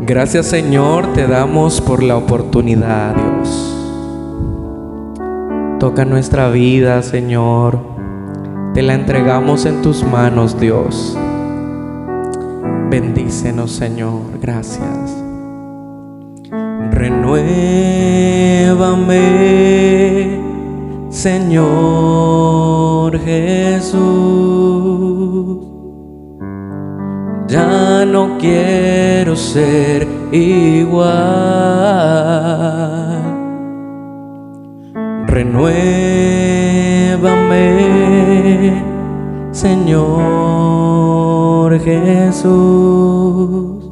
Gracias Señor, te damos por la oportunidad, Dios. Toca nuestra vida, Señor. Te la entregamos en tus manos, Dios. Bendícenos, Señor. Gracias. Renuévame, Señor Jesús. Ya no quiero ser igual. Renuévame, Señor Jesús.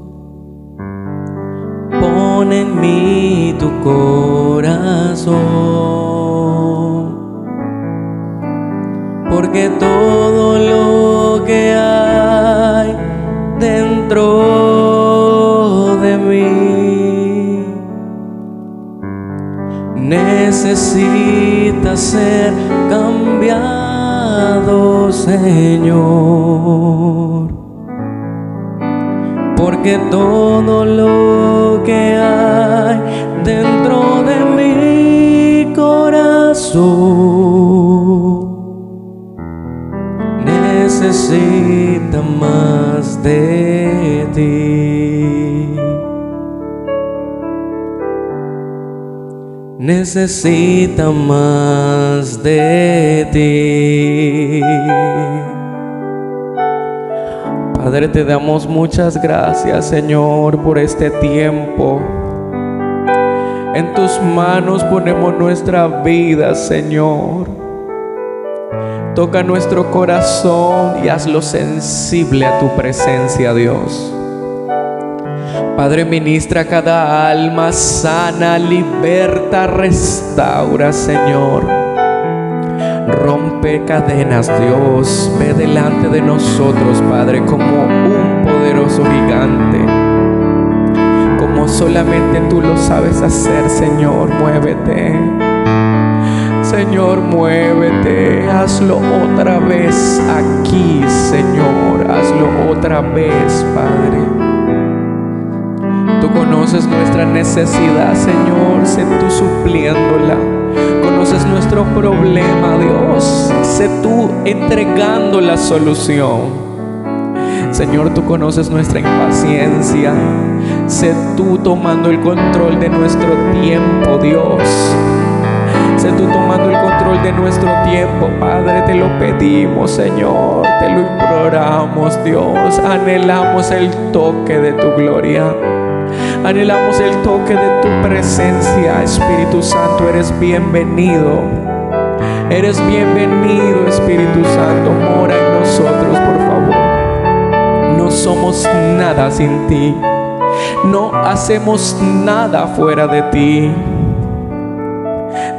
Pon en mí tu corazón. Porque todo lo que dentro de mí necesita ser cambiado, Señor. Porque todo lo que hay dentro de mi corazón necesita más de Necesita más de ti. Padre, te damos muchas gracias, Señor, por este tiempo. En tus manos ponemos nuestra vida, Señor. Toca nuestro corazón y hazlo sensible a tu presencia, Dios. Padre, ministra cada alma, sana, liberta, restaura, Señor. Rompe cadenas, Dios. Ve delante de nosotros, Padre, como un poderoso gigante. Como solamente tú lo sabes hacer, Señor, muévete. Señor, muévete, hazlo otra vez aquí, Señor, hazlo otra vez, Padre. Conoces nuestra necesidad, Señor, sé tú supliéndola. Conoces nuestro problema, Dios, sé tú entregando la solución. Señor, tú conoces nuestra impaciencia. Sé tú tomando el control de nuestro tiempo, Dios. Sé tú tomando el control de nuestro tiempo, Padre, te lo pedimos, Señor, te lo imploramos, Dios. Anhelamos el toque de tu gloria. Anhelamos el toque de tu presencia, Espíritu Santo, eres bienvenido. Eres bienvenido, Espíritu Santo, mora en nosotros, por favor. No somos nada sin ti. No hacemos nada fuera de ti.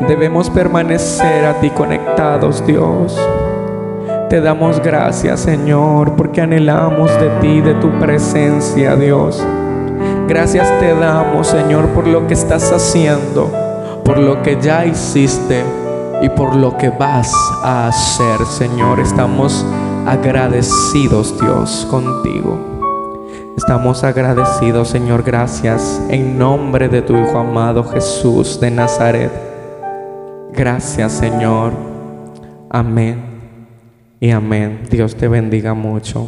Debemos permanecer a ti conectados, Dios. Te damos gracias, Señor, porque anhelamos de ti, de tu presencia, Dios. Gracias te damos, Señor, por lo que estás haciendo, por lo que ya hiciste y por lo que vas a hacer, Señor. Estamos agradecidos, Dios, contigo. Estamos agradecidos, Señor, gracias en nombre de tu Hijo amado Jesús de Nazaret. Gracias, Señor. Amén y amén. Dios te bendiga mucho.